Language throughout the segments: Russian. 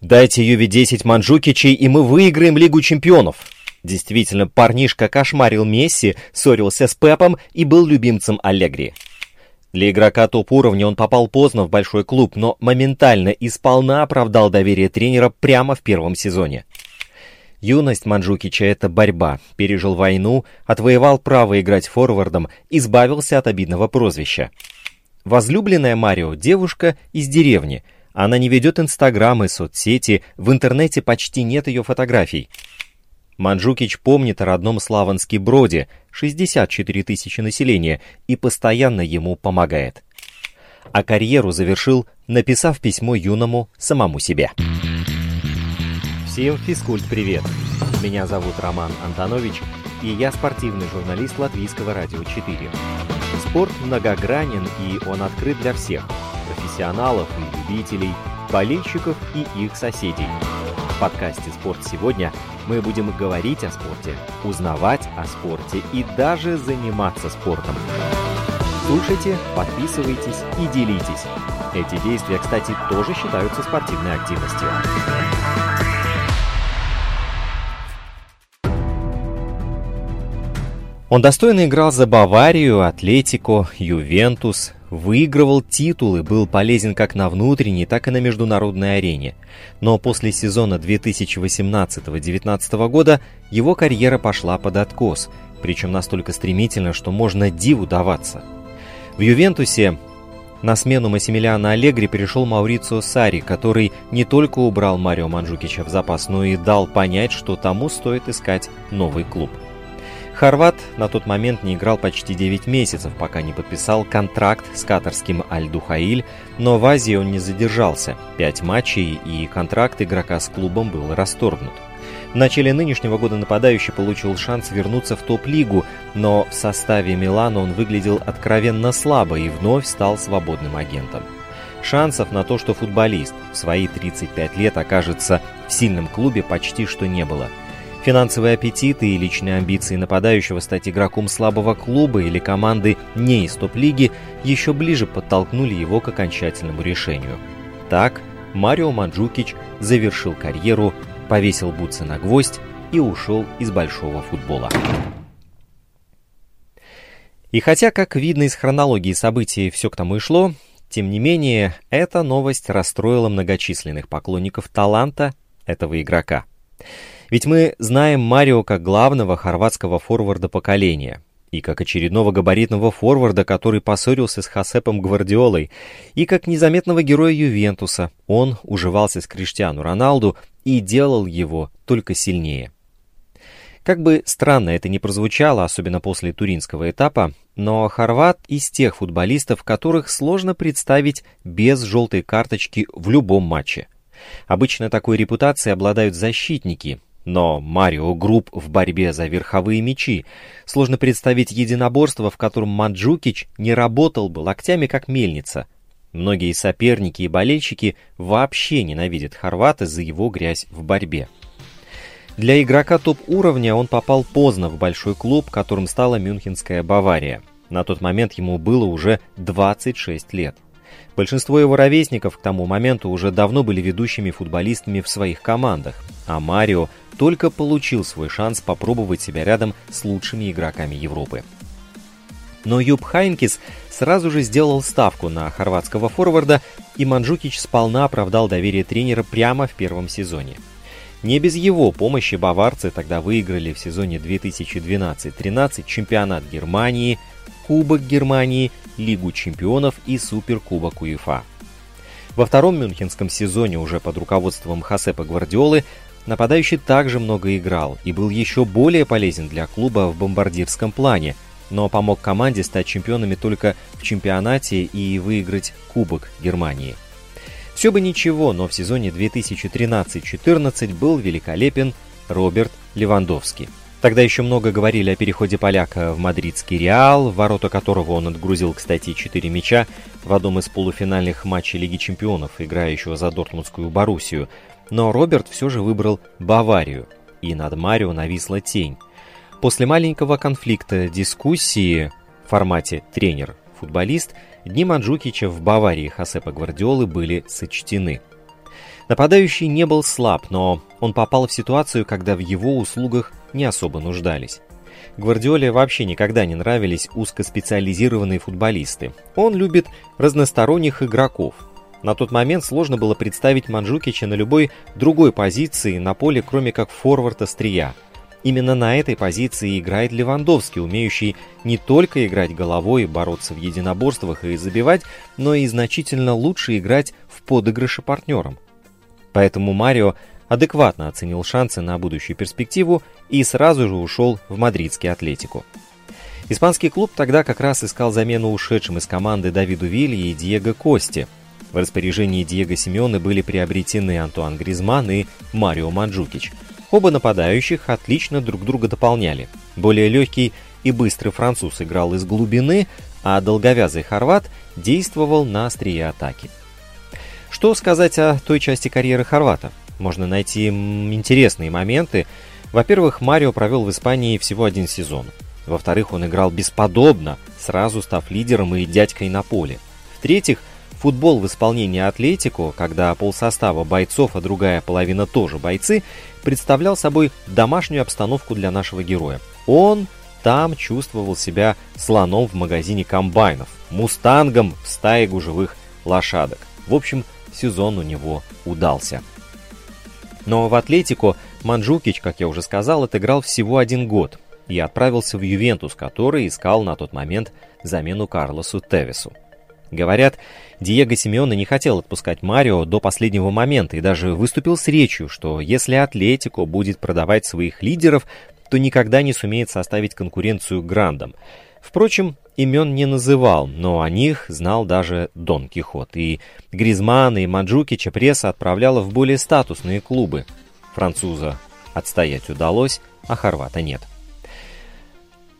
Дайте Юве 10 Манджукичей, и мы выиграем Лигу чемпионов. Действительно, парнишка кошмарил Месси, ссорился с Пепом и был любимцем Аллегри. Для игрока топ-уровня он попал поздно в большой клуб, но моментально и сполна оправдал доверие тренера прямо в первом сезоне. Юность Манджукича — это борьба. Пережил войну, отвоевал право играть форвардом, избавился от обидного прозвища. Возлюбленная Марио — девушка из деревни — она не ведет инстаграмы, соцсети, в интернете почти нет ее фотографий. Манджукич помнит о родном Славанске Броде, 64 тысячи населения, и постоянно ему помогает. А карьеру завершил, написав письмо юному самому себе. Всем физкульт-привет! Меня зовут Роман Антонович, и я спортивный журналист Латвийского радио 4. Спорт многогранен, и он открыт для всех – профессионалов и любителей, болельщиков и их соседей. В подкасте «Спорт сегодня» мы будем говорить о спорте, узнавать о спорте и даже заниматься спортом. Слушайте, подписывайтесь и делитесь. Эти действия, кстати, тоже считаются спортивной активностью. Он достойно играл за Баварию, Атлетико, Ювентус, выигрывал титулы, был полезен как на внутренней, так и на международной арене. Но после сезона 2018-2019 года его карьера пошла под откос, причем настолько стремительно, что можно диву даваться. В Ювентусе на смену Массимилиана Аллегри пришел Маурицио Сари, который не только убрал Марио Манджукича в запас, но и дал понять, что тому стоит искать новый клуб – Хорват на тот момент не играл почти 9 месяцев, пока не подписал контракт с катарским Аль-Духаиль, но в Азии он не задержался. Пять матчей и контракт игрока с клубом был расторгнут. В начале нынешнего года нападающий получил шанс вернуться в топ-лигу, но в составе Милана он выглядел откровенно слабо и вновь стал свободным агентом. Шансов на то, что футболист в свои 35 лет окажется в сильном клубе, почти что не было – Финансовые аппетиты и личные амбиции нападающего стать игроком слабого клуба или команды не из топ-лиги еще ближе подтолкнули его к окончательному решению. Так, Марио Манджукич завершил карьеру, повесил бутсы на гвоздь и ушел из большого футбола. И хотя, как видно из хронологии событий, все к тому и шло, тем не менее, эта новость расстроила многочисленных поклонников таланта этого игрока. Ведь мы знаем Марио как главного хорватского форварда поколения, и как очередного габаритного форварда, который поссорился с Хасепом Гвардиолой, и как незаметного героя Ювентуса. Он уживался с Криштиану Роналду и делал его только сильнее. Как бы странно это ни прозвучало, особенно после туринского этапа, но Хорват из тех футболистов, которых сложно представить без желтой карточки в любом матче. Обычно такой репутацией обладают защитники, но Марио груб в борьбе за верховые мячи. Сложно представить единоборство, в котором Манджукич не работал бы локтями как мельница. Многие соперники и болельщики вообще ненавидят Хорвата за его грязь в борьбе. Для игрока топ-уровня он попал поздно в большой клуб, которым стала Мюнхенская Бавария. На тот момент ему было уже 26 лет. Большинство его ровесников к тому моменту уже давно были ведущими футболистами в своих командах, а Марио только получил свой шанс попробовать себя рядом с лучшими игроками Европы. Но Юб Хайнкис сразу же сделал ставку на хорватского форварда, и Манджукич сполна оправдал доверие тренера прямо в первом сезоне. Не без его помощи баварцы тогда выиграли в сезоне 2012-13 чемпионат Германии, Кубок Германии, Лигу чемпионов и Суперкубок УЕФА. Во втором мюнхенском сезоне уже под руководством Хасепа Гвардиолы Нападающий также много играл и был еще более полезен для клуба в бомбардирском плане, но помог команде стать чемпионами только в чемпионате и выиграть Кубок Германии. Все бы ничего, но в сезоне 2013-14 был великолепен Роберт Левандовский. Тогда еще много говорили о переходе поляка в мадридский Реал, ворота которого он отгрузил, кстати, 4 мяча в одном из полуфинальных матчей Лиги чемпионов, играющего за Дортмундскую Боруссию – но Роберт все же выбрал Баварию, и над Марио нависла тень. После маленького конфликта дискуссии в формате «тренер-футболист» дни Манджукича в Баварии Хасепа Гвардиолы были сочтены. Нападающий не был слаб, но он попал в ситуацию, когда в его услугах не особо нуждались. Гвардиоле вообще никогда не нравились узкоспециализированные футболисты. Он любит разносторонних игроков. На тот момент сложно было представить Манджукича на любой другой позиции на поле, кроме как форвард-острия. Именно на этой позиции играет Левандовский, умеющий не только играть головой, бороться в единоборствах и забивать, но и значительно лучше играть в подыгрыше партнерам. Поэтому Марио адекватно оценил шансы на будущую перспективу и сразу же ушел в мадридский Атлетику. Испанский клуб тогда как раз искал замену ушедшим из команды Давиду Вилли и Диего Кости. В распоряжении Диего Симеоне были приобретены Антуан Гризман и Марио Манджукич. Оба нападающих отлично друг друга дополняли. Более легкий и быстрый француз играл из глубины, а долговязый хорват действовал на острие атаки. Что сказать о той части карьеры хорвата? Можно найти интересные моменты. Во-первых, Марио провел в Испании всего один сезон. Во-вторых, он играл бесподобно, сразу став лидером и дядькой на поле. В-третьих, футбол в исполнении Атлетико, когда полсостава бойцов, а другая половина тоже бойцы, представлял собой домашнюю обстановку для нашего героя. Он там чувствовал себя слоном в магазине комбайнов, мустангом в стае гужевых лошадок. В общем, сезон у него удался. Но в Атлетико Манджукич, как я уже сказал, отыграл всего один год и отправился в Ювентус, который искал на тот момент замену Карлосу Тевису. Говорят, Диего Симеоне не хотел отпускать Марио до последнего момента и даже выступил с речью, что если Атлетико будет продавать своих лидеров, то никогда не сумеет составить конкуренцию Грандам. Впрочем, имен не называл, но о них знал даже Дон Кихот. И Гризмана и Маджукича пресса отправляла в более статусные клубы. Француза отстоять удалось, а хорвата нет.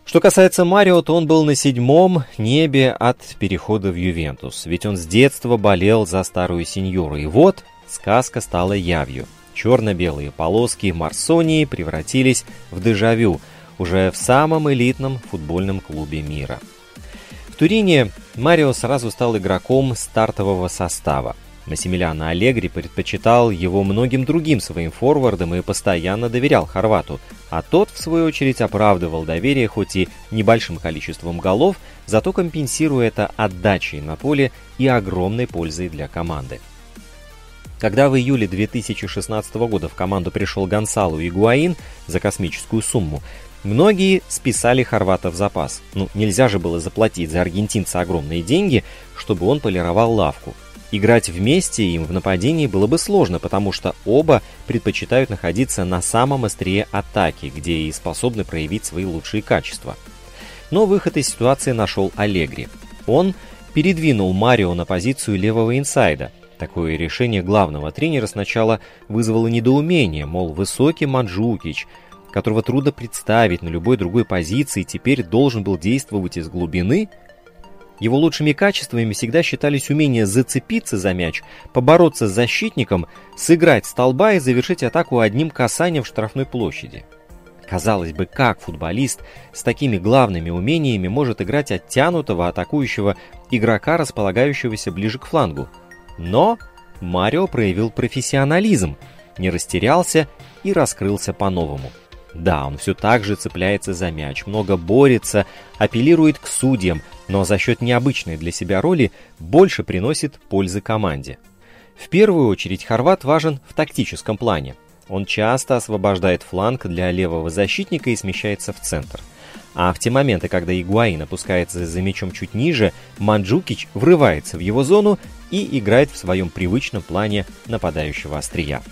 Что касается Марио, то он был на седьмом небе от перехода в Ювентус, ведь он с детства болел за старую сеньору, и вот сказка стала явью. Черно-белые полоски Марсонии превратились в дежавю уже в самом элитном футбольном клубе мира. Турине Марио сразу стал игроком стартового состава. Массимилиано Аллегри предпочитал его многим другим своим форвардам и постоянно доверял Хорвату, а тот, в свою очередь, оправдывал доверие хоть и небольшим количеством голов, зато компенсируя это отдачей на поле и огромной пользой для команды. Когда в июле 2016 года в команду пришел Гонсалу Игуаин за космическую сумму, Многие списали хорвата в запас. Ну, нельзя же было заплатить за аргентинца огромные деньги, чтобы он полировал лавку. Играть вместе им в нападении было бы сложно, потому что оба предпочитают находиться на самом острие атаки, где и способны проявить свои лучшие качества. Но выход из ситуации нашел Аллегри. Он передвинул Марио на позицию левого инсайда. Такое решение главного тренера сначала вызвало недоумение, мол, высокий Манджукич – которого трудно представить на любой другой позиции, теперь должен был действовать из глубины, его лучшими качествами всегда считались умение зацепиться за мяч, побороться с защитником, сыграть столба и завершить атаку одним касанием в штрафной площади. Казалось бы, как футболист с такими главными умениями может играть оттянутого атакующего игрока, располагающегося ближе к флангу? Но Марио проявил профессионализм, не растерялся и раскрылся по-новому. Да, он все так же цепляется за мяч, много борется, апеллирует к судьям, но за счет необычной для себя роли больше приносит пользы команде. В первую очередь Хорват важен в тактическом плане. Он часто освобождает фланг для левого защитника и смещается в центр. А в те моменты, когда Игуаин опускается за мячом чуть ниже, Манджукич врывается в его зону и играет в своем привычном плане нападающего острия.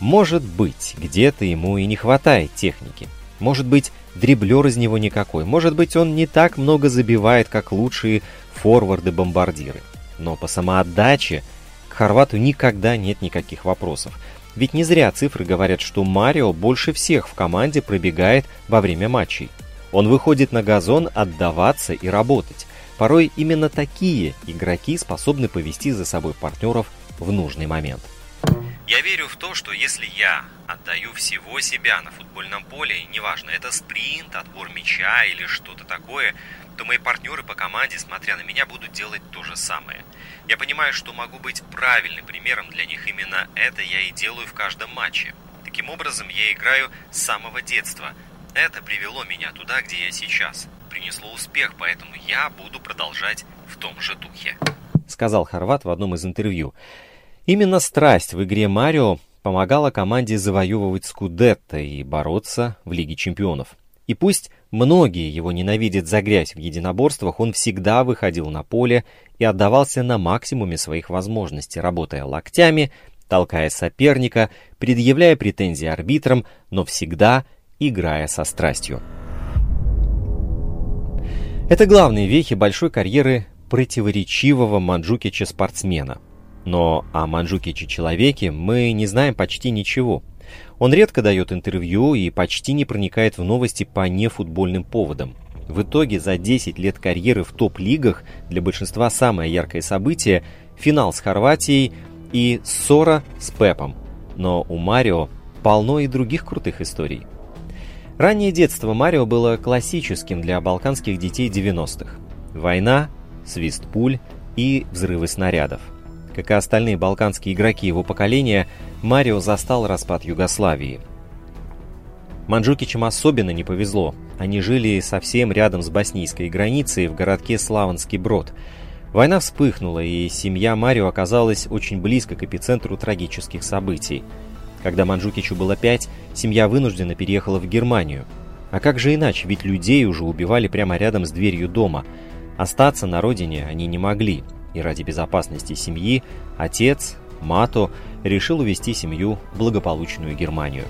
Может быть, где-то ему и не хватает техники. Может быть, дриблер из него никакой. Может быть, он не так много забивает, как лучшие форварды-бомбардиры. Но по самоотдаче к Хорвату никогда нет никаких вопросов. Ведь не зря цифры говорят, что Марио больше всех в команде пробегает во время матчей. Он выходит на газон отдаваться и работать. Порой именно такие игроки способны повести за собой партнеров в нужный момент. Я верю в то, что если я отдаю всего себя на футбольном поле, неважно, это спринт, отбор мяча или что-то такое, то мои партнеры по команде, смотря на меня, будут делать то же самое. Я понимаю, что могу быть правильным примером для них. Именно это я и делаю в каждом матче. Таким образом, я играю с самого детства. Это привело меня туда, где я сейчас. Принесло успех, поэтому я буду продолжать в том же духе. Сказал Хорват в одном из интервью. Именно страсть в игре Марио помогала команде завоевывать Скудетто и бороться в Лиге чемпионов. И пусть многие его ненавидят за грязь в единоборствах, он всегда выходил на поле и отдавался на максимуме своих возможностей, работая локтями, толкая соперника, предъявляя претензии арбитрам, но всегда играя со страстью. Это главные вехи большой карьеры противоречивого Манджукича-спортсмена. Но о Манджукиче-человеке мы не знаем почти ничего. Он редко дает интервью и почти не проникает в новости по нефутбольным поводам. В итоге за 10 лет карьеры в топ-лигах для большинства самое яркое событие – финал с Хорватией и ссора с Пепом. Но у Марио полно и других крутых историй. Раннее детство Марио было классическим для балканских детей 90-х. Война, свист пуль и взрывы снарядов. Как и остальные балканские игроки его поколения, Марио застал распад Югославии. Манджукичам особенно не повезло. Они жили совсем рядом с боснийской границей в городке Славанский Брод. Война вспыхнула, и семья Марио оказалась очень близко к эпицентру трагических событий – когда Манджукичу было пять, семья вынуждена переехала в Германию. А как же иначе, ведь людей уже убивали прямо рядом с дверью дома. Остаться на родине они не могли, и ради безопасности семьи отец, Мато, решил увезти семью в благополучную Германию.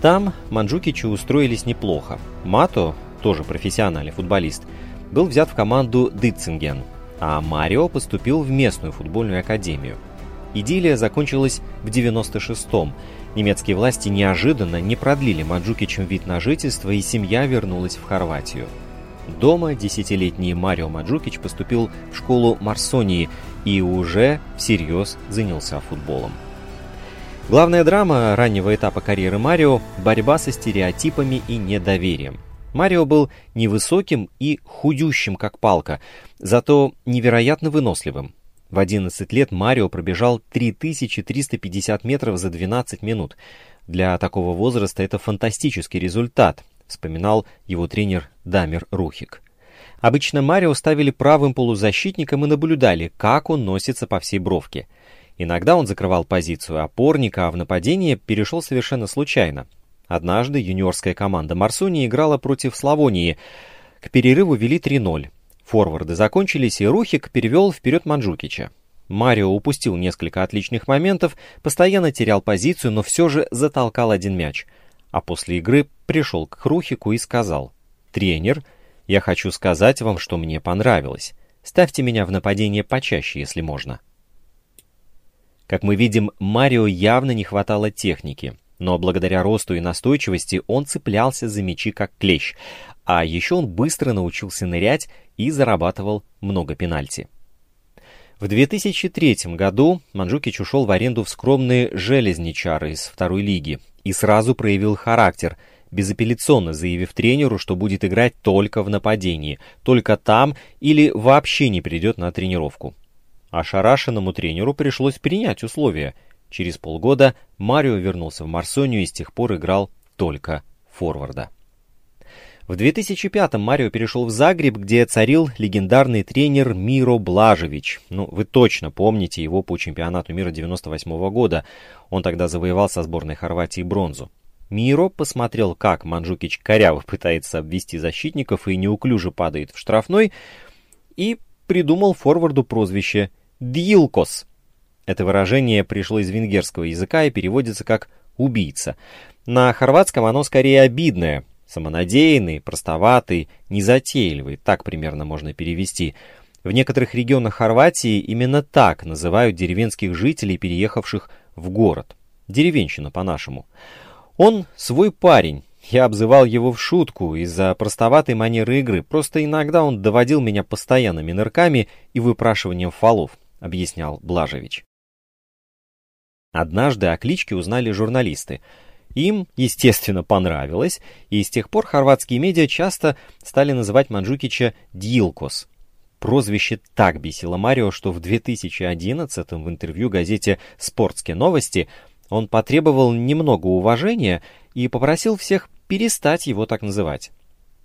Там Манджукичу устроились неплохо. Мато, тоже профессиональный футболист, был взят в команду Дитцинген, а Марио поступил в местную футбольную академию – Идиллия закончилась в 96-м. Немецкие власти неожиданно не продлили Маджукичем вид на жительство, и семья вернулась в Хорватию. Дома десятилетний Марио Маджукич поступил в школу Марсонии и уже всерьез занялся футболом. Главная драма раннего этапа карьеры Марио – борьба со стереотипами и недоверием. Марио был невысоким и худющим, как палка, зато невероятно выносливым. В 11 лет Марио пробежал 3350 метров за 12 минут. Для такого возраста это фантастический результат, вспоминал его тренер Дамир Рухик. Обычно Марио ставили правым полузащитником и наблюдали, как он носится по всей бровке. Иногда он закрывал позицию опорника, а в нападение перешел совершенно случайно. Однажды юниорская команда Марсуни играла против Славонии. К перерыву вели 3-0. Форварды закончились, и Рухик перевел вперед Манджукича. Марио упустил несколько отличных моментов, постоянно терял позицию, но все же затолкал один мяч. А после игры пришел к Рухику и сказал, «Тренер, я хочу сказать вам, что мне понравилось. Ставьте меня в нападение почаще, если можно». Как мы видим, Марио явно не хватало техники, но благодаря росту и настойчивости он цеплялся за мячи как клещ, а еще он быстро научился нырять и зарабатывал много пенальти. В 2003 году Манджукич ушел в аренду в скромные «Железничары» из второй лиги и сразу проявил характер, безапелляционно заявив тренеру, что будет играть только в нападении, только там или вообще не придет на тренировку. Ошарашенному тренеру пришлось принять условия. Через полгода Марио вернулся в Марсонию и с тех пор играл только форварда. В 2005-м Марио перешел в Загреб, где царил легендарный тренер Миро Блажевич. Ну, вы точно помните его по чемпионату мира 98 -го года. Он тогда завоевал со сборной Хорватии бронзу. Миро посмотрел, как Манджукич коряво пытается обвести защитников и неуклюже падает в штрафной, и придумал форварду прозвище «Дьилкос». Это выражение пришло из венгерского языка и переводится как «убийца». На хорватском оно скорее обидное – Самонадеянный, простоватый, незатейливый, так примерно можно перевести. В некоторых регионах Хорватии именно так называют деревенских жителей, переехавших в город. Деревенщина по-нашему. Он свой парень. Я обзывал его в шутку из-за простоватой манеры игры. Просто иногда он доводил меня постоянными нырками и выпрашиванием фолов, объяснял Блажевич. Однажды о кличке узнали журналисты – им, естественно, понравилось, и с тех пор хорватские медиа часто стали называть Манджукича «Дилкос». Прозвище так бесило Марио, что в 2011 в интервью газете «Спортские новости» он потребовал немного уважения и попросил всех перестать его так называть.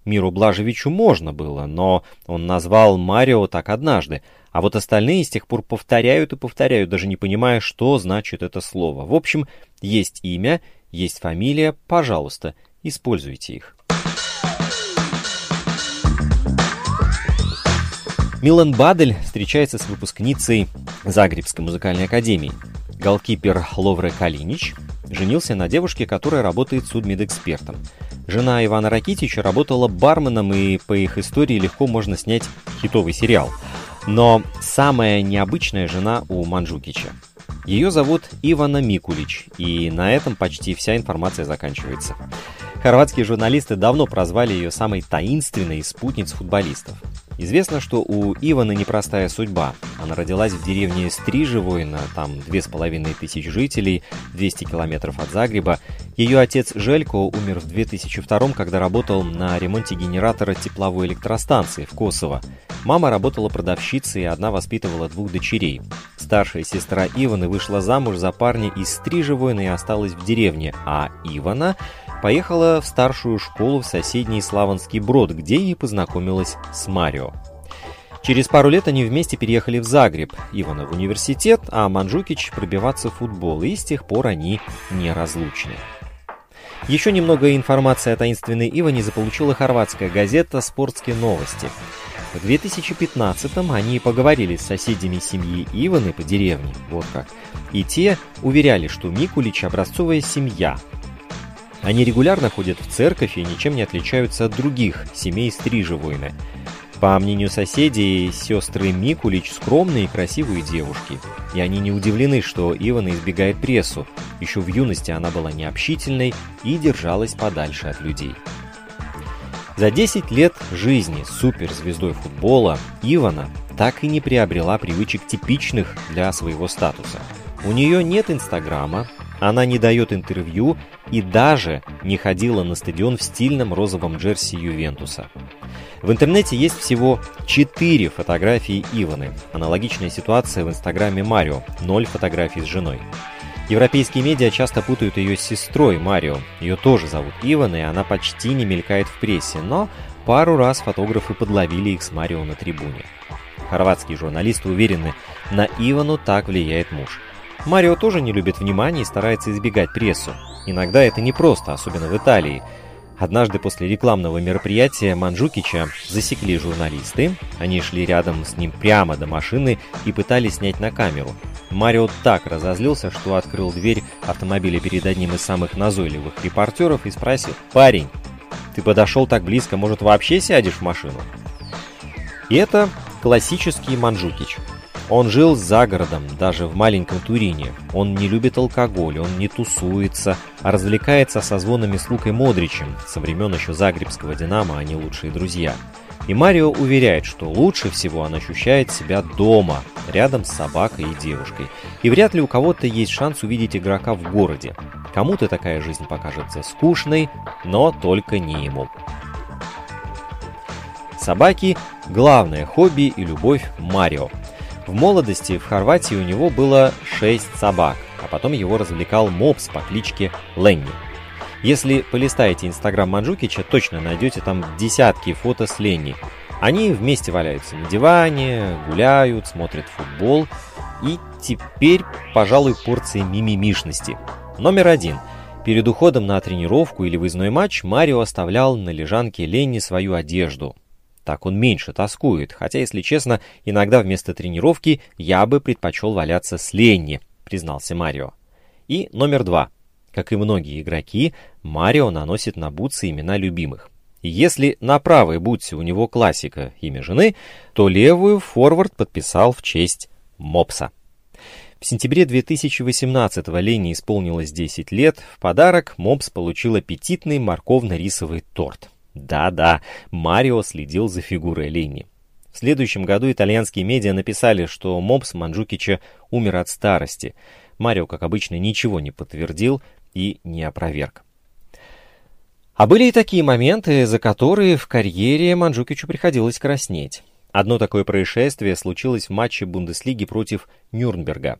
Миру Блажевичу можно было, но он назвал Марио так однажды, а вот остальные с тех пор повторяют и повторяют, даже не понимая, что значит это слово. В общем, есть имя, есть фамилия, пожалуйста, используйте их. Милан Бадель встречается с выпускницей Загребской музыкальной академии. Голкипер Ловре Калинич женился на девушке, которая работает судмедэкспертом. Жена Ивана Ракитича работала барменом, и по их истории легко можно снять хитовый сериал. Но самая необычная жена у Манджукича. Ее зовут Ивана Микулич, и на этом почти вся информация заканчивается. Хорватские журналисты давно прозвали ее самой таинственной из спутниц футболистов. Известно, что у Иваны непростая судьба. Она родилась в деревне Стрижевойна, там две с половиной тысяч жителей, 200 километров от Загреба. Ее отец Желько умер в 2002 когда работал на ремонте генератора тепловой электростанции в Косово. Мама работала продавщицей, и одна воспитывала двух дочерей. Старшая сестра Иваны вышла замуж за парня из Стрижевойна и осталась в деревне, а Ивана поехала в старшую школу в соседний Славанский Брод, где и познакомилась с Марио. Через пару лет они вместе переехали в Загреб, Ивана в университет, а Манджукич пробиваться в футбол, и с тех пор они неразлучны. Еще немного информации о таинственной Иване заполучила хорватская газета «Спортские новости». В 2015-м они поговорили с соседями семьи Иваны по деревне, вот как, и те уверяли, что Микулич – образцовая семья, они регулярно ходят в церковь и ничем не отличаются от других семей Стрижевойны. По мнению соседей, сестры Микулич скромные и красивые девушки. И они не удивлены, что Ивана избегает прессу. Еще в юности она была необщительной и держалась подальше от людей. За 10 лет жизни суперзвездой футбола Ивана так и не приобрела привычек типичных для своего статуса. У нее нет инстаграма, она не дает интервью и даже не ходила на стадион в стильном розовом джерси Ювентуса. В интернете есть всего 4 фотографии Иваны. Аналогичная ситуация в инстаграме Марио, 0 фотографий с женой. Европейские медиа часто путают ее с сестрой Марио. Ее тоже зовут Ивана, и она почти не мелькает в прессе, но пару раз фотографы подловили их с Марио на трибуне. Хорватские журналисты уверены, на Ивану так влияет муж – Марио тоже не любит внимания и старается избегать прессу. Иногда это непросто, особенно в Италии. Однажды после рекламного мероприятия Манджукича засекли журналисты. Они шли рядом с ним прямо до машины и пытались снять на камеру. Марио так разозлился, что открыл дверь автомобиля перед одним из самых назойливых репортеров и спросил «Парень, ты подошел так близко, может вообще сядешь в машину?» И это классический Манджукич – он жил за городом, даже в маленьком Турине. Он не любит алкоголь, он не тусуется, а развлекается со звонами с Лукой Модричем. Со времен еще Загребского «Динамо» они лучшие друзья. И Марио уверяет, что лучше всего он ощущает себя дома, рядом с собакой и девушкой. И вряд ли у кого-то есть шанс увидеть игрока в городе. Кому-то такая жизнь покажется скучной, но только не ему. Собаки – главное хобби и любовь Марио – в молодости в Хорватии у него было 6 собак, а потом его развлекал мопс по кличке Ленни. Если полистаете инстаграм Манджукича, точно найдете там десятки фото с Ленни. Они вместе валяются на диване, гуляют, смотрят футбол. И теперь, пожалуй, порция мимимишности. Номер один. Перед уходом на тренировку или выездной матч Марио оставлял на лежанке Ленни свою одежду, так он меньше тоскует, хотя, если честно, иногда вместо тренировки я бы предпочел валяться с Ленни, признался Марио. И номер два. Как и многие игроки, Марио наносит на бутсы имена любимых. И если на правой бутсе у него классика имя жены, то левую форвард подписал в честь Мопса. В сентябре 2018-го Лене исполнилось 10 лет. В подарок Мопс получил аппетитный морковно-рисовый торт. Да-да, Марио следил за фигурой Ленни. В следующем году итальянские медиа написали, что мопс Манджукича умер от старости. Марио, как обычно, ничего не подтвердил и не опроверг. А были и такие моменты, за которые в карьере Манджукичу приходилось краснеть. Одно такое происшествие случилось в матче Бундеслиги против Нюрнберга.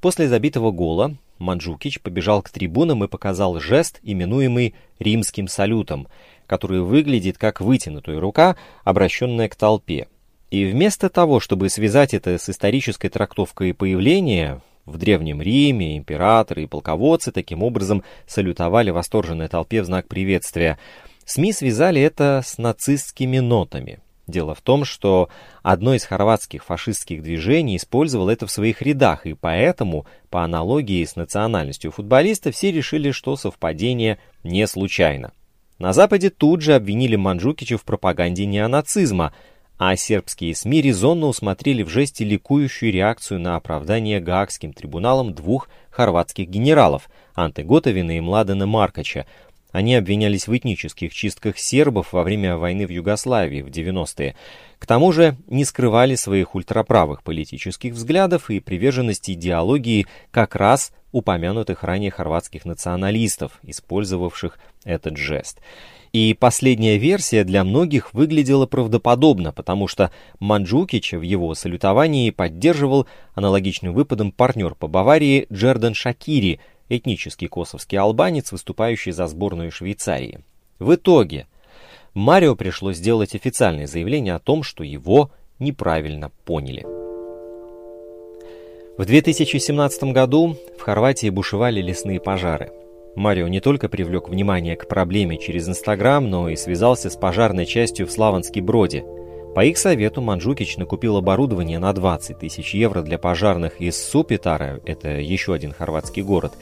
После забитого гола Манджукич побежал к трибунам и показал жест, именуемый римским салютом, который выглядит как вытянутая рука, обращенная к толпе. И вместо того, чтобы связать это с исторической трактовкой появления, в Древнем Риме императоры и полководцы таким образом салютовали восторженной толпе в знак приветствия, СМИ связали это с нацистскими нотами. Дело в том, что одно из хорватских фашистских движений использовало это в своих рядах, и поэтому, по аналогии с национальностью футболиста, все решили, что совпадение не случайно. На Западе тут же обвинили Манджукича в пропаганде неонацизма, а сербские СМИ резонно усмотрели в жесте ликующую реакцию на оправдание Гаагским трибуналом двух хорватских генералов Анте Готовина и Младена Маркача. Они обвинялись в этнических чистках сербов во время войны в Югославии в 90-е. К тому же не скрывали своих ультраправых политических взглядов и приверженности идеологии как раз упомянутых ранее хорватских националистов, использовавших этот жест. И последняя версия для многих выглядела правдоподобно, потому что Манджукича в его салютовании поддерживал аналогичным выпадом партнер по Баварии Джердан Шакири, этнический косовский албанец, выступающий за сборную Швейцарии. В итоге Марио пришлось сделать официальное заявление о том, что его неправильно поняли. В 2017 году в Хорватии бушевали лесные пожары – Марио не только привлек внимание к проблеме через Инстаграм, но и связался с пожарной частью в Славанске Броде. По их совету Манджукич накупил оборудование на 20 тысяч евро для пожарных из Супитара, это еще один хорватский город,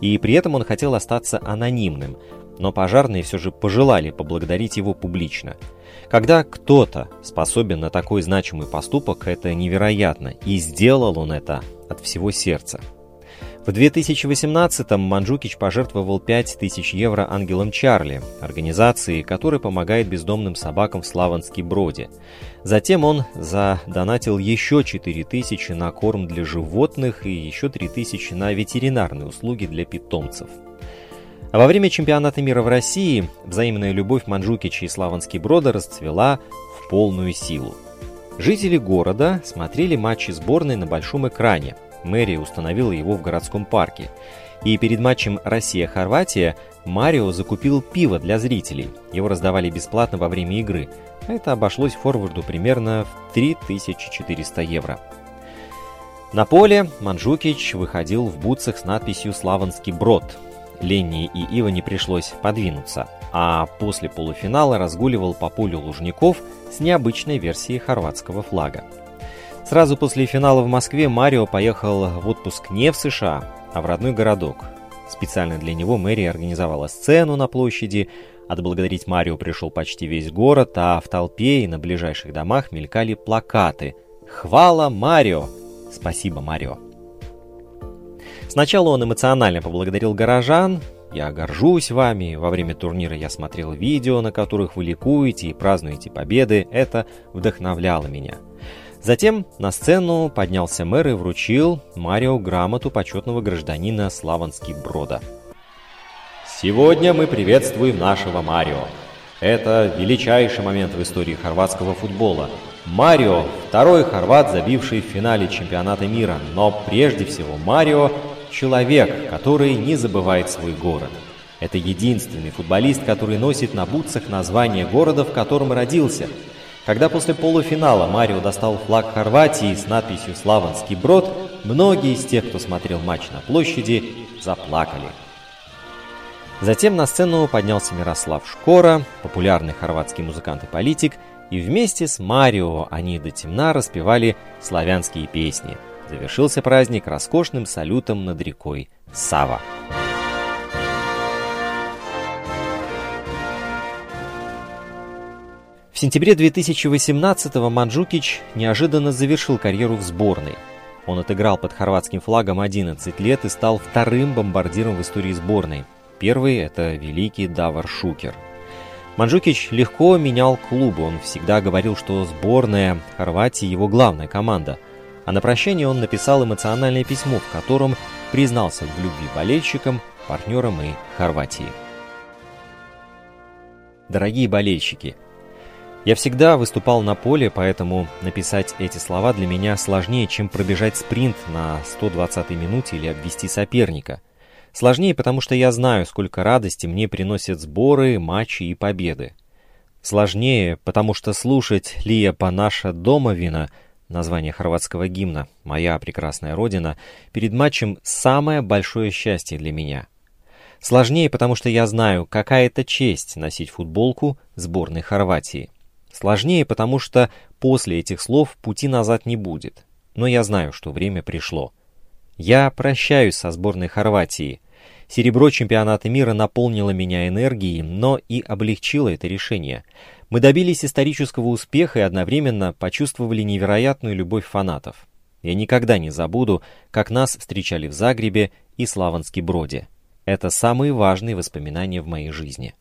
и при этом он хотел остаться анонимным, но пожарные все же пожелали поблагодарить его публично. Когда кто-то способен на такой значимый поступок, это невероятно, и сделал он это от всего сердца. В 2018-м Манджукич пожертвовал 5000 евро Ангелам Чарли, организации, которая помогает бездомным собакам в Славанске Броде. Затем он задонатил еще 4000 на корм для животных и еще 3000 на ветеринарные услуги для питомцев. А во время чемпионата мира в России взаимная любовь Манджукича и Славанский Брода расцвела в полную силу. Жители города смотрели матчи сборной на большом экране – Мэрия установила его в городском парке. И перед матчем Россия-Хорватия Марио закупил пиво для зрителей. Его раздавали бесплатно во время игры. Это обошлось форварду примерно в 3400 евро. На поле Манджукич выходил в бутсах с надписью «Славанский брод». Ленни и Ива не пришлось подвинуться, а после полуфинала разгуливал по полю Лужников с необычной версией хорватского флага. Сразу после финала в Москве Марио поехал в отпуск не в США, а в родной городок. Специально для него мэрия организовала сцену на площади. Отблагодарить Марио пришел почти весь город, а в толпе и на ближайших домах мелькали плакаты «Хвала Марио!» «Спасибо, Марио!» Сначала он эмоционально поблагодарил горожан, я горжусь вами. Во время турнира я смотрел видео, на которых вы ликуете и празднуете победы. Это вдохновляло меня. Затем на сцену поднялся мэр и вручил Марио грамоту почетного гражданина Славанский Брода. Сегодня мы приветствуем нашего Марио. Это величайший момент в истории хорватского футбола. Марио – второй хорват, забивший в финале чемпионата мира, но прежде всего Марио – человек, который не забывает свой город. Это единственный футболист, который носит на бутсах название города, в котором родился – когда после полуфинала Марио достал флаг Хорватии с надписью «Славанский брод», многие из тех, кто смотрел матч на площади, заплакали. Затем на сцену поднялся Мирослав Шкора, популярный хорватский музыкант и политик, и вместе с Марио они до темна распевали славянские песни. Завершился праздник роскошным салютом над рекой Сава. В сентябре 2018-го Манджукич неожиданно завершил карьеру в сборной. Он отыграл под хорватским флагом 11 лет и стал вторым бомбардиром в истории сборной. Первый – это великий Давар Шукер. Манджукич легко менял клубы, он всегда говорил, что сборная Хорватии – его главная команда. А на прощание он написал эмоциональное письмо, в котором признался в любви болельщикам, партнерам и Хорватии. Дорогие болельщики – Я всегда выступал на поле, поэтому написать эти слова для меня сложнее, чем пробежать спринт на 120-й минуте или обвести соперника. Сложнее, потому что я знаю, сколько радости мне приносят сборы, матчи и победы. Сложнее, потому что слушать Лия Панаша Домовина, название хорватского гимна «Моя прекрасная родина», перед матчем самое большое счастье для меня. Сложнее, потому что я знаю, какая это честь носить футболку сборной Хорватии. Сложнее, потому что после этих слов пути назад не будет. Но я знаю, что время пришло. Я прощаюсь со сборной Хорватии. Серебро чемпионата мира наполнило меня энергией, но и облегчило это решение. Мы добились исторического успеха и одновременно почувствовали невероятную любовь фанатов. Я никогда не забуду, как нас встречали в Загребе и Славанске Броде. Это самые важные воспоминания в моей жизни.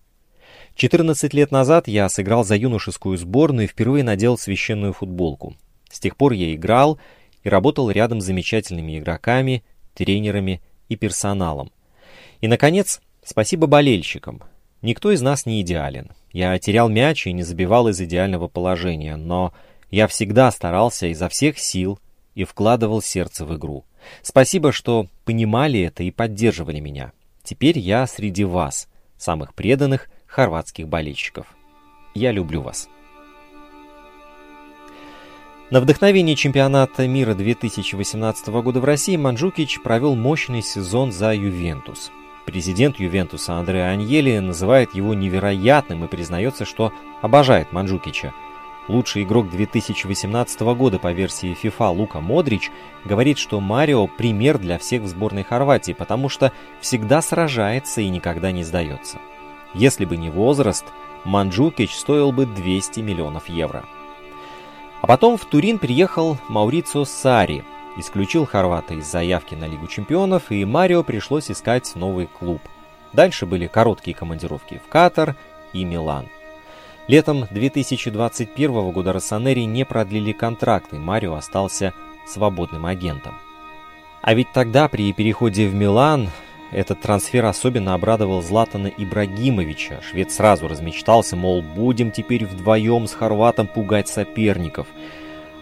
14 лет назад я сыграл за юношескую сборную и впервые надел священную футболку. С тех пор я играл и работал рядом с замечательными игроками, тренерами и персоналом. И, наконец, спасибо болельщикам. Никто из нас не идеален. Я терял мяч и не забивал из идеального положения, но я всегда старался изо всех сил и вкладывал сердце в игру. Спасибо, что понимали это и поддерживали меня. Теперь я среди вас, самых преданных хорватских болельщиков. Я люблю вас. На вдохновении чемпионата мира 2018 года в России Манджукич провел мощный сезон за Ювентус. Президент Ювентуса Андреа Аньели называет его невероятным и признается, что обожает Манджукича. Лучший игрок 2018 года по версии FIFA Лука Модрич говорит, что Марио – пример для всех в сборной Хорватии, потому что всегда сражается и никогда не сдается. Если бы не возраст, Манджукич стоил бы 200 миллионов евро. А потом в Турин приехал Маурицио Сари, исключил хорвата из заявки на Лигу чемпионов, и Марио пришлось искать новый клуб. Дальше были короткие командировки в Катар и Милан. Летом 2021 года Россонери не продлили контракт, и Марио остался свободным агентом. А ведь тогда при переходе в Милан этот трансфер особенно обрадовал Златана Ибрагимовича. Швед сразу размечтался, мол, будем теперь вдвоем с хорватом пугать соперников.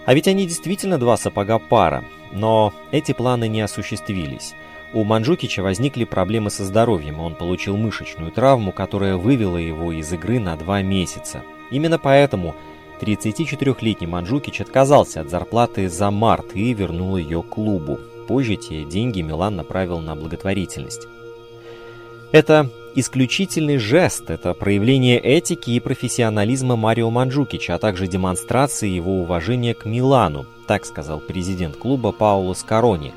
А ведь они действительно два сапога пара. Но эти планы не осуществились. У Манджукича возникли проблемы со здоровьем, он получил мышечную травму, которая вывела его из игры на два месяца. Именно поэтому 34-летний Манджукич отказался от зарплаты за март и вернул ее клубу позже те деньги Милан направил на благотворительность. Это исключительный жест, это проявление этики и профессионализма Марио Манджукича, а также демонстрация его уважения к Милану, так сказал президент клуба Пауло Скарони.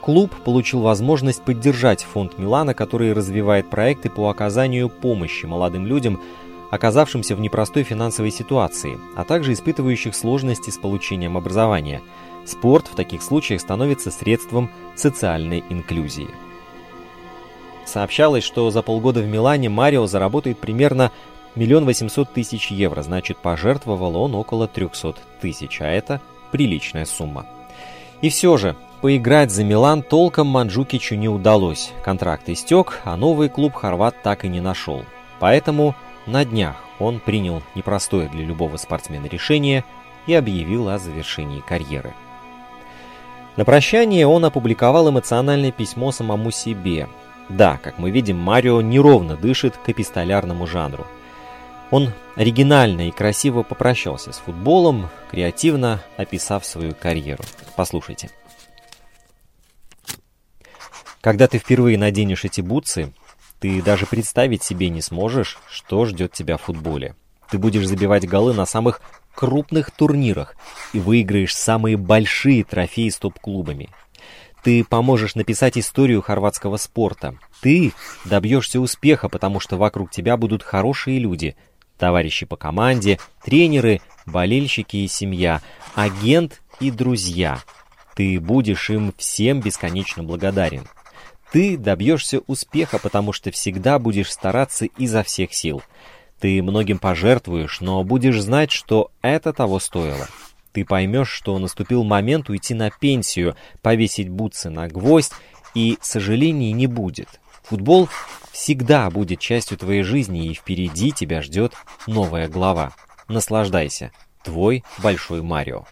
Клуб получил возможность поддержать фонд Милана, который развивает проекты по оказанию помощи молодым людям, оказавшимся в непростой финансовой ситуации, а также испытывающих сложности с получением образования – Спорт в таких случаях становится средством социальной инклюзии. Сообщалось, что за полгода в Милане Марио заработает примерно миллион восемьсот тысяч евро, значит пожертвовал он около 300 тысяч, а это приличная сумма. И все же, поиграть за Милан толком Манджукичу не удалось. Контракт истек, а новый клуб хорват так и не нашел. Поэтому на днях он принял непростое для любого спортсмена решение и объявил о завершении карьеры. На прощание он опубликовал эмоциональное письмо самому себе. Да, как мы видим, Марио неровно дышит к эпистолярному жанру. Он оригинально и красиво попрощался с футболом, креативно описав свою карьеру. Послушайте. Когда ты впервые наденешь эти бутсы, ты даже представить себе не сможешь, что ждет тебя в футболе. Ты будешь забивать голы на самых крупных турнирах и выиграешь самые большие трофеи с топ-клубами. Ты поможешь написать историю хорватского спорта. Ты добьешься успеха, потому что вокруг тебя будут хорошие люди, товарищи по команде, тренеры, болельщики и семья, агент и друзья. Ты будешь им всем бесконечно благодарен. Ты добьешься успеха, потому что всегда будешь стараться изо всех сил – ты многим пожертвуешь, но будешь знать, что это того стоило. Ты поймешь, что наступил момент уйти на пенсию, повесить бутсы на гвоздь, и сожалений не будет. Футбол всегда будет частью твоей жизни, и впереди тебя ждет новая глава. наслаждайся. Твой Большой Марио.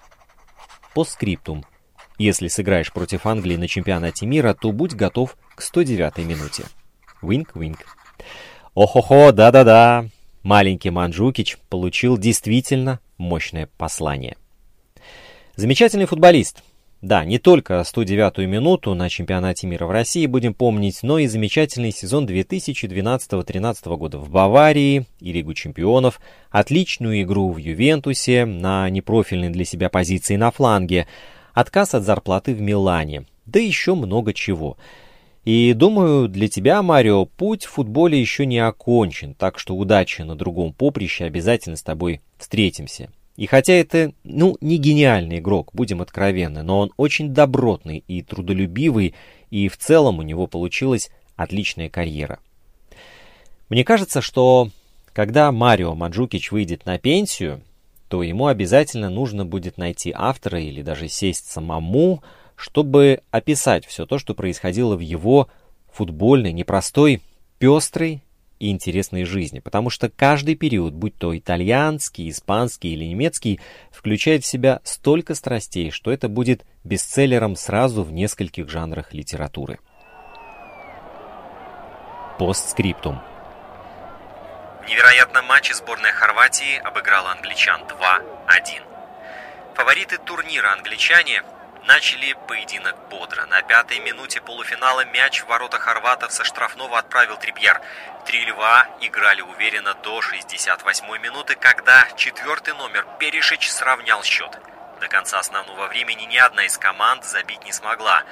Постскриптум. Если сыграешь против Англии на чемпионате мира, то будь готов к 109-й минуте. Винк-винк. Охо-хо, да-да-да. Маленький Манджукич получил действительно мощное послание. Замечательный футболист. Да, не только 109-ю минуту на чемпионате мира в России будем помнить, но и замечательный сезон 2012-2013 года в Баварии и Лигу чемпионов, отличную игру в Ювентусе на непрофильной для себя позиции на фланге, отказ от зарплаты в Милане, да еще много чего. И думаю, для тебя, Марио, путь в футболе еще не окончен, так что удачи на другом поприще, обязательно с тобой встретимся. И хотя это, ну, не гениальный игрок, будем откровенны, но он очень добротный и трудолюбивый, и в целом у него получилась отличная карьера. Мне кажется, что когда Марио Маджукич выйдет на пенсию, то ему обязательно нужно будет найти автора или даже сесть самому, чтобы описать все то, что происходило в его футбольной, непростой, пестрой и интересной жизни, потому что каждый период, будь то итальянский, испанский или немецкий, включает в себя столько страстей, что это будет бестселлером сразу в нескольких жанрах литературы. Постскриптум. В невероятном матче сборная Хорватии обыграла англичан 2-1. Фавориты турнира англичане Начали поединок бодро. На пятой минуте полуфинала мяч в ворота хорватов со штрафного отправил Трипьер. Три льва играли уверенно до 68-й минуты, когда четвертый номер Перешич сравнял счет. До конца основного времени ни одна из команд забить не смогла.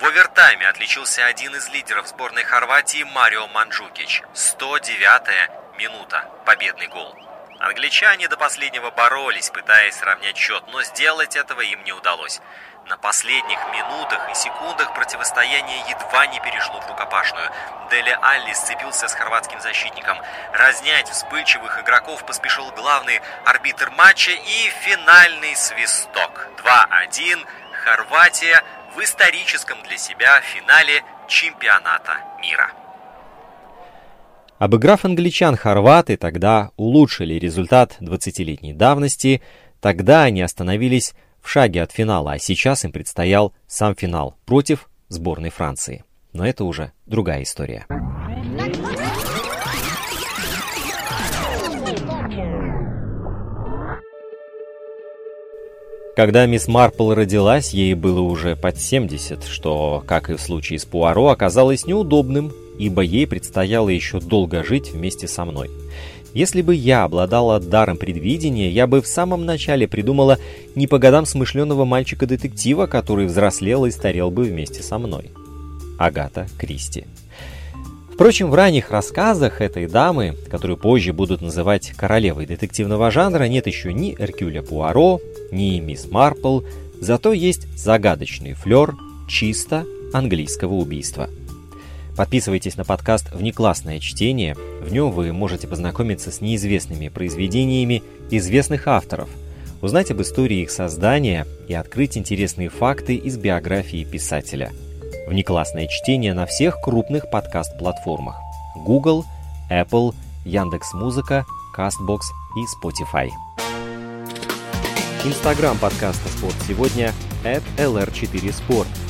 В овертайме отличился один из лидеров сборной Хорватии Марио Манджукич. 109-я минута. Победный гол. Англичане до последнего боролись, пытаясь сравнять счет, но сделать этого им не удалось. На последних минутах и секундах противостояние едва не перешло в рукопашную. Дели Алли сцепился с хорватским защитником. Разнять вспыльчивых игроков поспешил главный арбитр матча и финальный свисток. 2-1. Хорватия в историческом для себя финале чемпионата мира. Обыграв англичан, хорваты тогда улучшили результат 20-летней давности, тогда они остановились в шаге от финала, а сейчас им предстоял сам финал против сборной Франции. Но это уже другая история. Когда мисс Марпл родилась, ей было уже под 70, что, как и в случае с Пуаро, оказалось неудобным ибо ей предстояло еще долго жить вместе со мной. Если бы я обладала даром предвидения, я бы в самом начале придумала не по годам смышленого мальчика-детектива, который взрослел и старел бы вместе со мной. Агата Кристи. Впрочем, в ранних рассказах этой дамы, которую позже будут называть королевой детективного жанра, нет еще ни Эркюля Пуаро, ни мисс Марпл, зато есть загадочный флер чисто английского убийства – Подписывайтесь на подкаст «Внеклассное чтение». В нем вы можете познакомиться с неизвестными произведениями известных авторов, узнать об истории их создания и открыть интересные факты из биографии писателя. Внеклассное чтение на всех крупных подкаст-платформах Google, Apple, Яндекс.Музыка, Castbox и Spotify. Инстаграм подкаста «Спорт сегодня» at lr4sport –